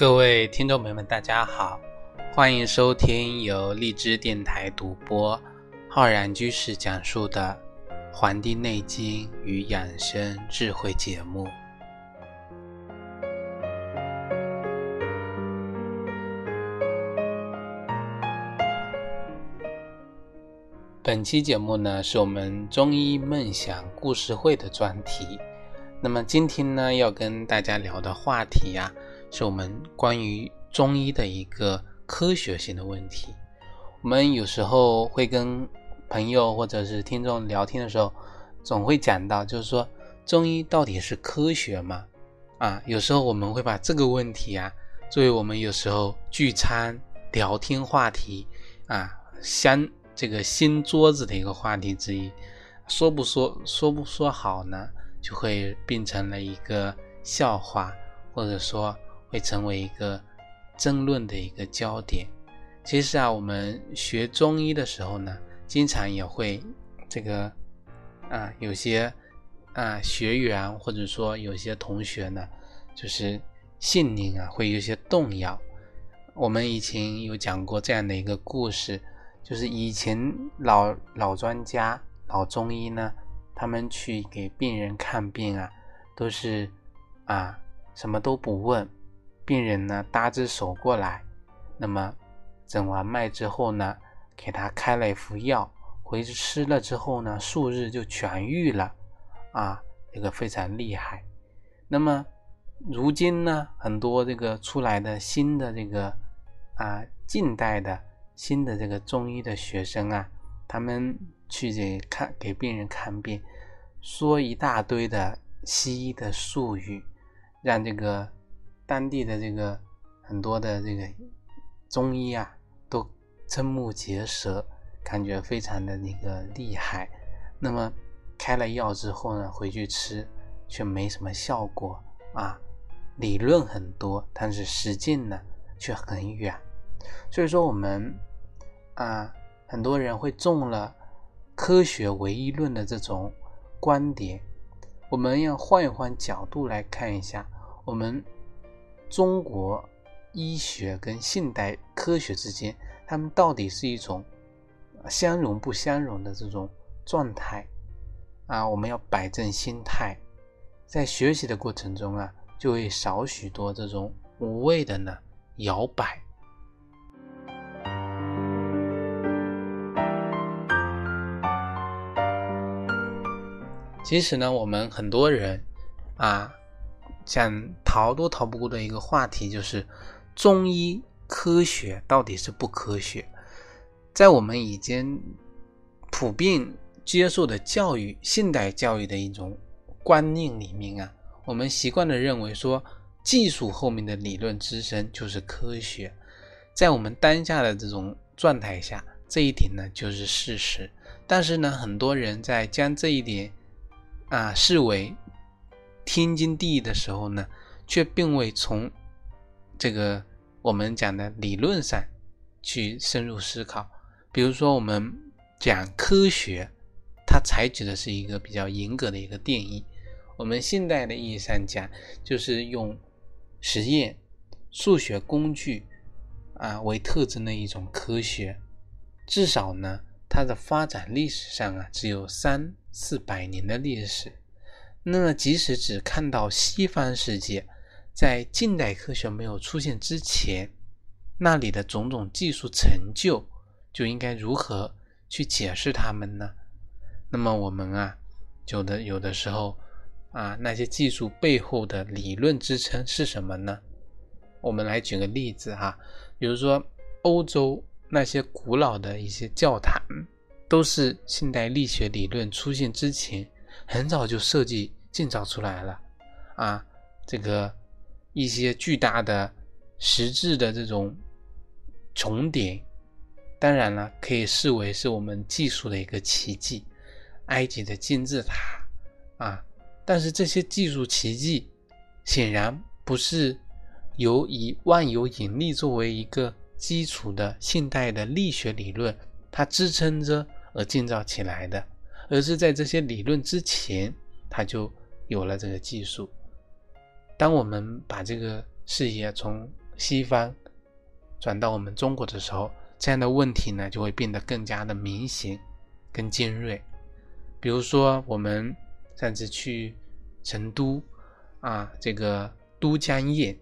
各位听众朋友们，大家好，欢迎收听由荔枝电台独播、浩然居士讲述的《黄帝内经与养生智慧》节目。本期节目呢，是我们中医梦想故事会的专题。那么今天呢，要跟大家聊的话题呀。是我们关于中医的一个科学性的问题。我们有时候会跟朋友或者是听众聊天的时候，总会讲到，就是说中医到底是科学吗？啊，有时候我们会把这个问题啊，作为我们有时候聚餐聊天话题啊，相这个新桌子的一个话题之一。说不说，说不说好呢，就会变成了一个笑话，或者说。会成为一个争论的一个焦点。其实啊，我们学中医的时候呢，经常也会这个啊，有些啊学员或者说有些同学呢，就是信念啊会有些动摇。我们以前有讲过这样的一个故事，就是以前老老专家、老中医呢，他们去给病人看病啊，都是啊什么都不问。病人呢搭只手过来，那么诊完脉之后呢，给他开了一副药，回去吃了之后呢，数日就痊愈了，啊，这个非常厉害。那么如今呢，很多这个出来的新的这个啊，近代的新的这个中医的学生啊，他们去这看给病人看病，说一大堆的西医的术语，让这个。当地的这个很多的这个中医啊，都瞠目结舌，感觉非常的那个厉害。那么开了药之后呢，回去吃却没什么效果啊。理论很多，但是实践呢却很远。所以说我们啊，很多人会中了科学唯一论的这种观点。我们要换一换角度来看一下，我们。中国医学跟现代科学之间，他们到底是一种相容不相容的这种状态啊？我们要摆正心态，在学习的过程中啊，就会少许多这种无谓的呢摇摆。其实呢，我们很多人啊。想逃都逃不过的一个话题，就是中医科学到底是不科学？在我们已经普遍接受的教育、现代教育的一种观念里面啊，我们习惯的认为说，技术后面的理论支撑就是科学。在我们当下的这种状态下，这一点呢就是事实。但是呢，很多人在将这一点啊视为。天经地义的时候呢，却并未从这个我们讲的理论上去深入思考。比如说，我们讲科学，它采取的是一个比较严格的一个定义。我们现代的意义上讲，就是用实验、数学工具啊为特征的一种科学。至少呢，它的发展历史上啊，只有三四百年的历史。那，即使只看到西方世界，在近代科学没有出现之前，那里的种种技术成就，就应该如何去解释它们呢？那么，我们啊，有的有的时候啊，那些技术背后的理论支撑是什么呢？我们来举个例子哈，比如说欧洲那些古老的一些教堂，都是现代力学理论出现之前。很早就设计建造出来了，啊，这个一些巨大的实质的这种重叠，当然了，可以视为是我们技术的一个奇迹。埃及的金字塔，啊，但是这些技术奇迹显然不是由以万有引力作为一个基础的现代的力学理论它支撑着而建造起来的。而是在这些理论之前，他就有了这个技术。当我们把这个视野从西方，转到我们中国的时候，这样的问题呢就会变得更加的明显、更尖锐。比如说，我们上次去成都啊，这个都江堰，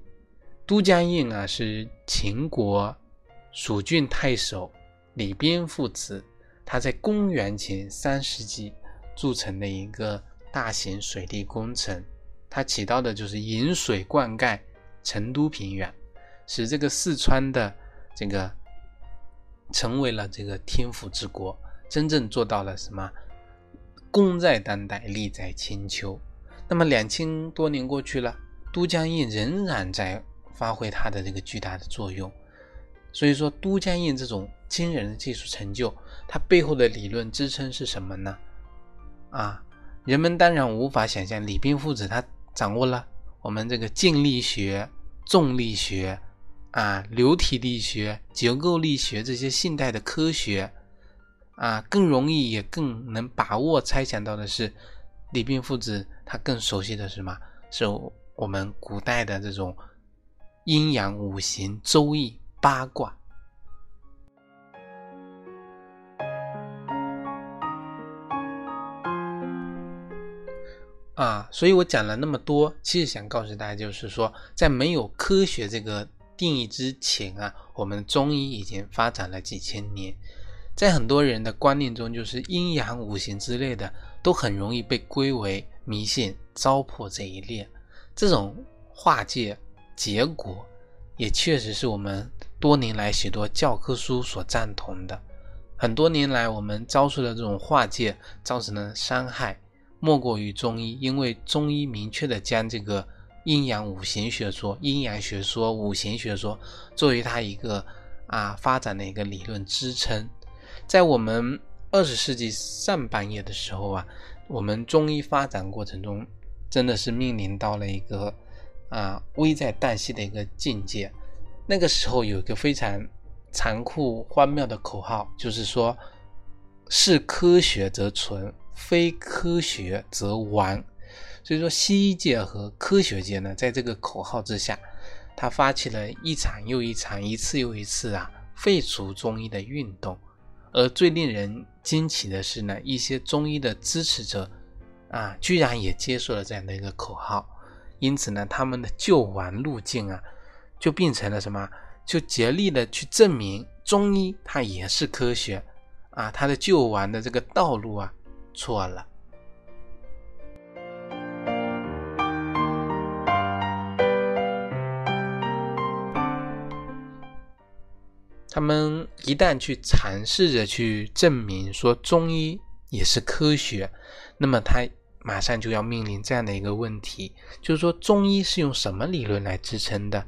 都江堰啊是秦国蜀郡太守李边父子他在公元前三世纪铸成的一个大型水利工程，它起到的就是引水灌溉成都平原。使这个四川的这个成为了这个天府之国，真正做到了什么？功在当代，利在千秋。那么两千多年过去了，都江堰仍然在发挥它的这个巨大的作用。所以说，都江堰这种惊人的技术成就，它背后的理论支撑是什么呢？啊，人们当然无法想象，李冰父子他掌握了我们这个静力学、重力学。啊，流体力学、结构力学这些现代的科学，啊，更容易也更能把握猜想到的是，李冰父子他更熟悉的是什么？是我们古代的这种阴阳五行、周易、八卦。啊，所以我讲了那么多，其实想告诉大家，就是说，在没有科学这个。定义之前啊，我们中医已经发展了几千年，在很多人的观念中，就是阴阳五行之类的，都很容易被归为迷信、糟粕这一列。这种化界结果，也确实是我们多年来许多教科书所赞同的。很多年来，我们遭受的这种化界造成的伤害，莫过于中医，因为中医明确的将这个。阴阳五行学说、阴阳学说、五行学说作为它一个啊发展的一个理论支撑，在我们二十世纪上半叶的时候啊，我们中医发展过程中真的是面临到了一个啊危在旦夕的一个境界。那个时候有一个非常残酷荒谬的口号，就是说是科学则存，非科学则亡。所以说，西医界和科学界呢，在这个口号之下，他发起了一场又一场、一次又一次啊废除中医的运动。而最令人惊奇的是呢，一些中医的支持者啊，居然也接受了这样的一个口号。因此呢，他们的救亡路径啊，就变成了什么？就竭力的去证明中医它也是科学啊，它的救亡的这个道路啊错了。他们一旦去尝试着去证明说中医也是科学，那么他马上就要面临这样的一个问题，就是说中医是用什么理论来支撑的？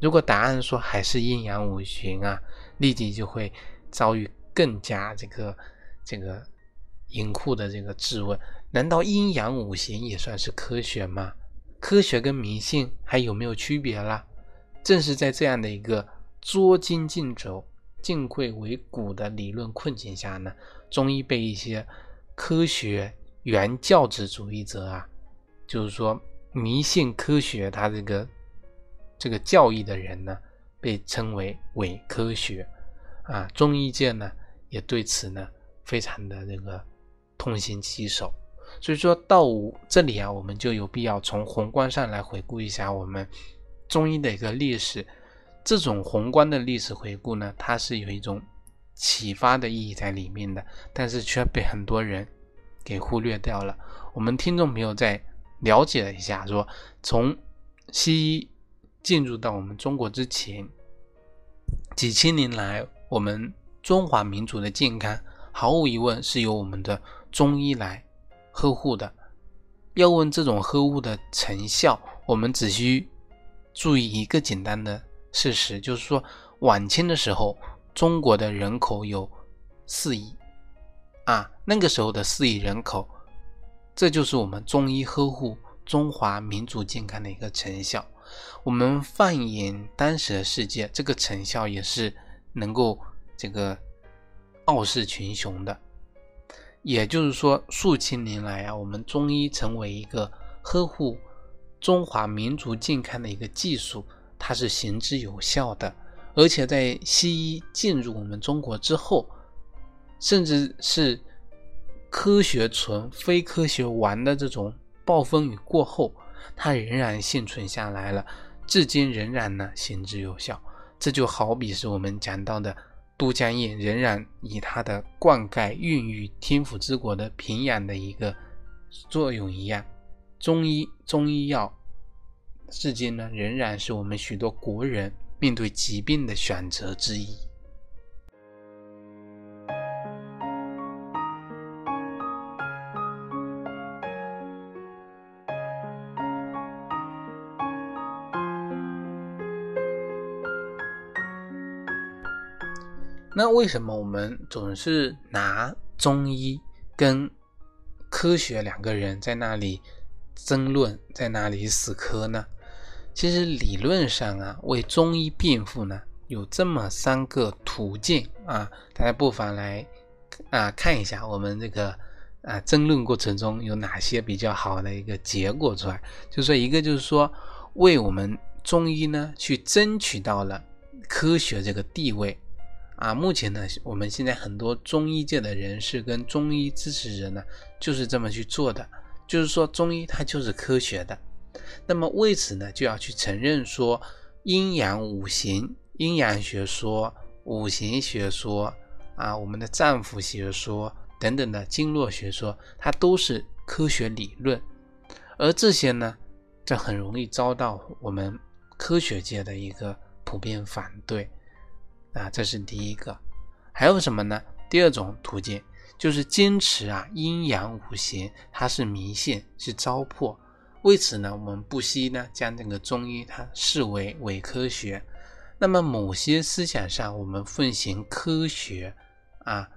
如果答案说还是阴阳五行啊，立即就会遭遇更加这个这个严酷的这个质问：难道阴阳五行也算是科学吗？科学跟迷信还有没有区别啦？正是在这样的一个。捉襟见肘、进退维谷的理论困境下呢，中医被一些科学原教旨主义者啊，就是说迷信科学，他这个这个教义的人呢，被称为伪科学啊。中医界呢，也对此呢，非常的这个痛心疾首。所以说到这里啊，我们就有必要从宏观上来回顾一下我们中医的一个历史。这种宏观的历史回顾呢，它是有一种启发的意义在里面的，但是却被很多人给忽略掉了。我们听众朋友再了解了一下，说从西医进入到我们中国之前，几千年来，我们中华民族的健康毫无疑问是由我们的中医来呵护的。要问这种呵护的成效，我们只需注意一个简单的。事实就是说，晚清的时候，中国的人口有四亿啊，那个时候的四亿人口，这就是我们中医呵护中华民族健康的一个成效。我们放眼当时的世界，这个成效也是能够这个傲视群雄的。也就是说，数千年来啊，我们中医成为一个呵护中华民族健康的一个技术。它是行之有效的，而且在西医进入我们中国之后，甚至是科学存、非科学完的这种暴风雨过后，它仍然幸存下来了，至今仍然呢行之有效。这就好比是我们讲到的都江堰仍然以它的灌溉、孕育天府之国的平养的一个作用一样，中医中医药。至今呢，仍然是我们许多国人面对疾病的选择之一。那为什么我们总是拿中医跟科学两个人在那里争论，在那里死磕呢？其实理论上啊，为中医辩护呢，有这么三个途径啊，大家不妨来啊看一下我们这个啊争论过程中有哪些比较好的一个结果出来。就说一个就是说，为我们中医呢去争取到了科学这个地位啊。目前呢，我们现在很多中医界的人士跟中医支持人呢，就是这么去做的，就是说中医它就是科学的。那么为此呢，就要去承认说，阴阳五行、阴阳学说、五行学说啊，我们的脏腑学说等等的经络学说，它都是科学理论。而这些呢，这很容易遭到我们科学界的一个普遍反对啊，这是第一个。还有什么呢？第二种途径就是坚持啊，阴阳五行它是迷信，是糟粕。为此呢，我们不惜呢将这个中医它视为伪科学。那么某些思想上，我们奉行科学啊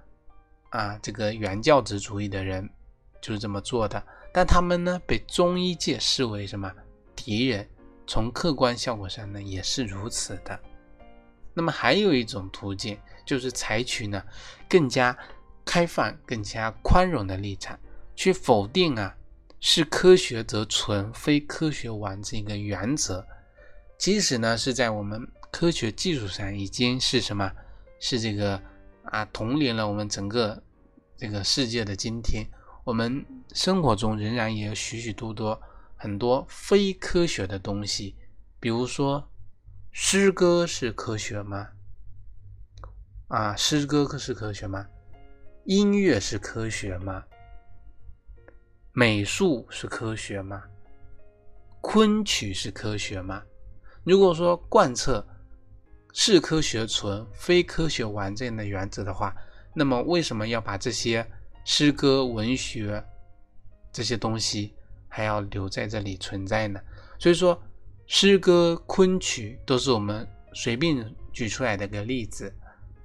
啊这个原教旨主义的人就是这么做的。但他们呢被中医界视为什么敌人？从客观效果上呢也是如此的。那么还有一种途径，就是采取呢更加开放、更加宽容的立场，去否定啊。是科学则存，非科学完这个原则，即使呢是在我们科学技术上已经是什么，是这个啊统领了我们整个这个世界的今天，我们生活中仍然也有许许多多很多非科学的东西，比如说诗歌是科学吗？啊，诗歌可是科学吗？音乐是科学吗？美术是科学吗？昆曲是科学吗？如果说贯彻是科学存，非科学完这样的原则的话，那么为什么要把这些诗歌、文学这些东西还要留在这里存在呢？所以说，诗歌、昆曲都是我们随便举出来的个例子，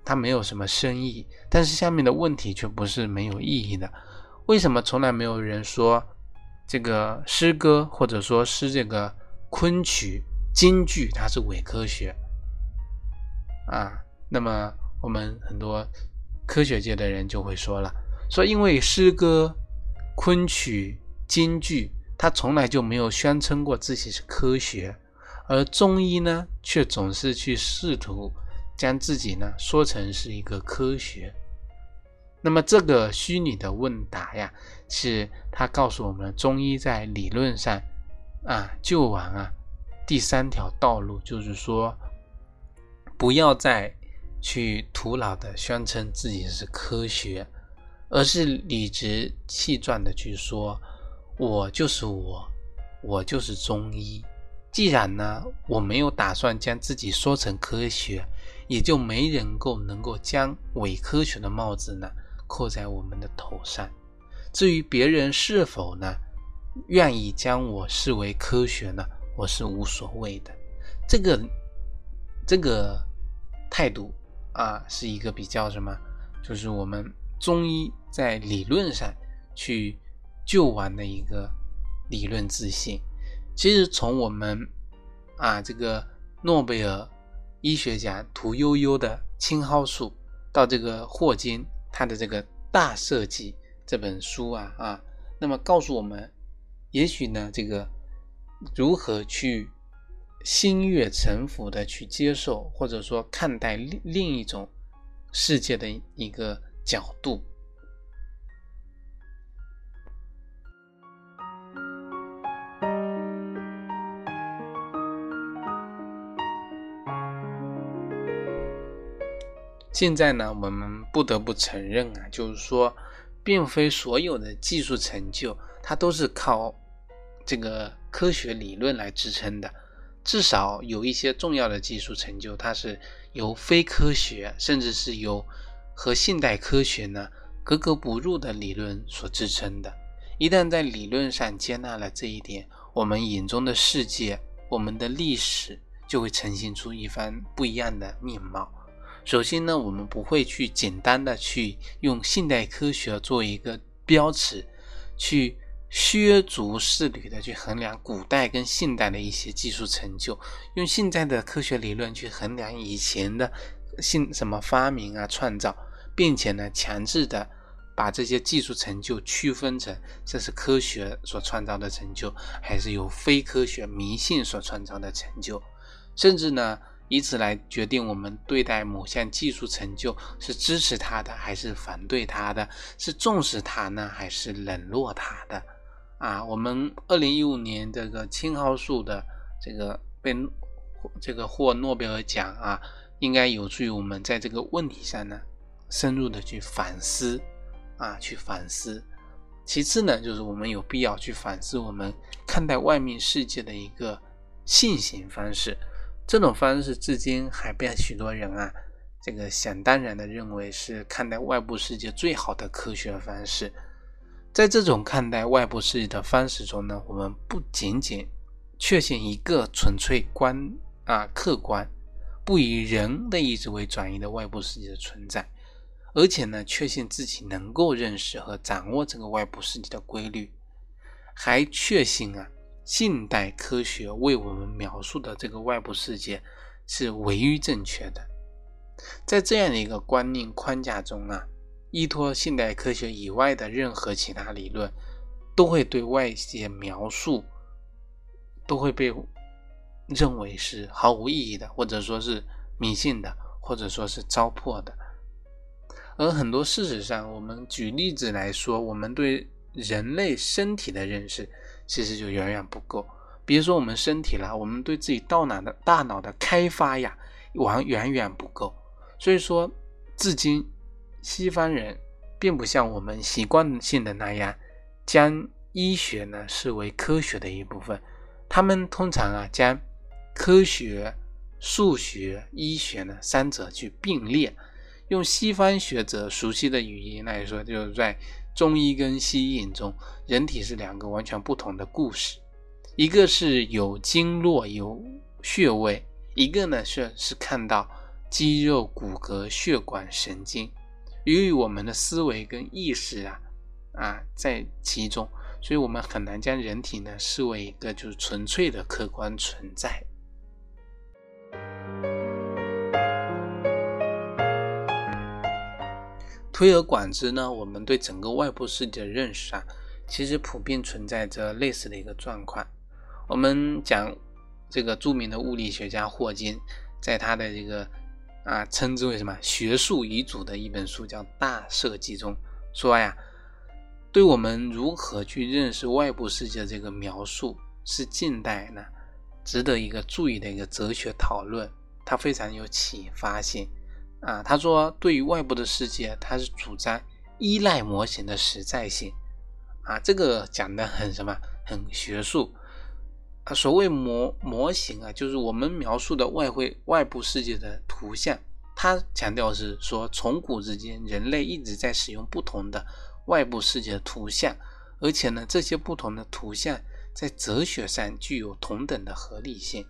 它没有什么深意，但是下面的问题却不是没有意义的。为什么从来没有人说这个诗歌，或者说是这个昆曲、京剧，它是伪科学啊？那么我们很多科学界的人就会说了，说因为诗歌、昆曲、京剧，他从来就没有宣称过自己是科学，而中医呢，却总是去试图将自己呢说成是一个科学。那么这个虚拟的问答呀，是他告诉我们，中医在理论上啊救亡啊第三条道路，就是说不要再去徒劳的宣称自己是科学，而是理直气壮的去说，我就是我，我就是中医。既然呢，我没有打算将自己说成科学，也就没人够能够将伪科学的帽子呢。扣在我们的头上。至于别人是否呢愿意将我视为科学呢？我是无所谓的。这个这个态度啊，是一个比较什么？就是我们中医在理论上去救亡的一个理论自信。其实从我们啊这个诺贝尔医学奖屠呦呦的青蒿素到这个霍金。他的这个大设计这本书啊啊，那么告诉我们，也许呢，这个如何去心悦诚服的去接受，或者说看待另另一种世界的一个角度。现在呢，我们不得不承认啊，就是说，并非所有的技术成就，它都是靠这个科学理论来支撑的。至少有一些重要的技术成就，它是由非科学，甚至是由和现代科学呢格格不入的理论所支撑的。一旦在理论上接纳了这一点，我们眼中的世界，我们的历史就会呈现出一番不一样的面貌。首先呢，我们不会去简单的去用现代科学做一个标尺，去削足适履的去衡量古代跟现代的一些技术成就，用现在的科学理论去衡量以前的信什么发明啊创造，并且呢，强制的把这些技术成就区分成这是科学所创造的成就，还是由非科学迷信所创造的成就，甚至呢。以此来决定我们对待某项技术成就是支持它的还是反对它的，是重视它呢还是冷落它的？啊，我们二零一五年这个青蒿素的这个被这个获诺贝尔奖啊，应该有助于我们在这个问题上呢深入的去反思啊，去反思。其次呢，就是我们有必要去反思我们看待外面世界的一个信行方式。这种方式至今还被许多人啊，这个想当然的认为是看待外部世界最好的科学方式。在这种看待外部世界的方式中呢，我们不仅仅确信一个纯粹观啊客观、不以人的意志为转移的外部世界的存在，而且呢，确信自己能够认识和掌握这个外部世界的规律，还确信啊。近代科学为我们描述的这个外部世界是唯一正确的。在这样的一个观念框架中啊，依托现代科学以外的任何其他理论，都会对外界描述都会被认为是毫无意义的，或者说是迷信的，或者说是糟粕的。而很多事实上，我们举例子来说，我们对人类身体的认识。其实就远远不够。比如说我们身体啦，我们对自己大脑的大脑的开发呀，完远远不够。所以说，至今西方人并不像我们习惯性的那样，将医学呢视为科学的一部分。他们通常啊将科学、数学、医学呢三者去并列。用西方学者熟悉的语言来说，就是在。中医跟西医眼中，人体是两个完全不同的故事，一个是有经络有穴位，一个呢是是看到肌肉骨骼血管神经。由于我们的思维跟意识啊啊在其中，所以我们很难将人体呢视为一个就是纯粹的客观存在。推而广之呢，我们对整个外部世界的认识啊，其实普遍存在着类似的一个状况。我们讲这个著名的物理学家霍金，在他的这个啊称之为什么学术遗嘱的一本书叫《大设计》中说呀，对我们如何去认识外部世界的这个描述，是近代呢值得一个注意的一个哲学讨论，它非常有启发性。啊，他说，对于外部的世界，他是主张依赖模型的实在性。啊，这个讲的很什么，很学术。啊，所谓模模型啊，就是我们描述的外会外部世界的图像。他强调是说，从古至今，人类一直在使用不同的外部世界的图像，而且呢，这些不同的图像在哲学上具有同等的合理性。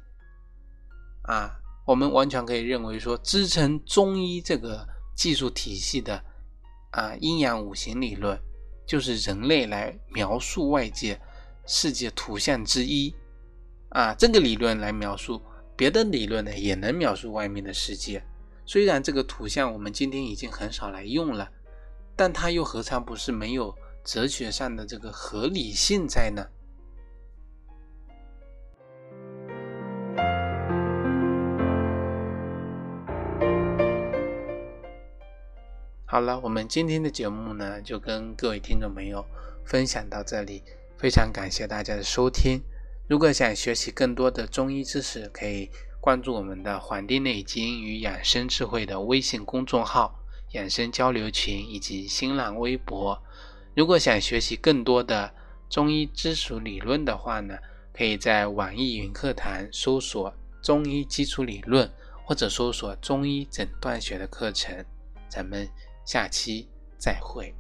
啊。我们完全可以认为说，支撑中医这个技术体系的啊阴阳五行理论，就是人类来描述外界世界图像之一啊。这个理论来描述别的理论呢，也能描述外面的世界。虽然这个图像我们今天已经很少来用了，但它又何尝不是没有哲学上的这个合理性在呢？好了，我们今天的节目呢，就跟各位听众朋友分享到这里，非常感谢大家的收听。如果想学习更多的中医知识，可以关注我们的《黄帝内经与养生智慧》的微信公众号、养生交流群以及新浪微博。如果想学习更多的中医基础理论的话呢，可以在网易云课堂搜索“中医基础理论”或者搜索“中医诊断学”的课程。咱们下期再会。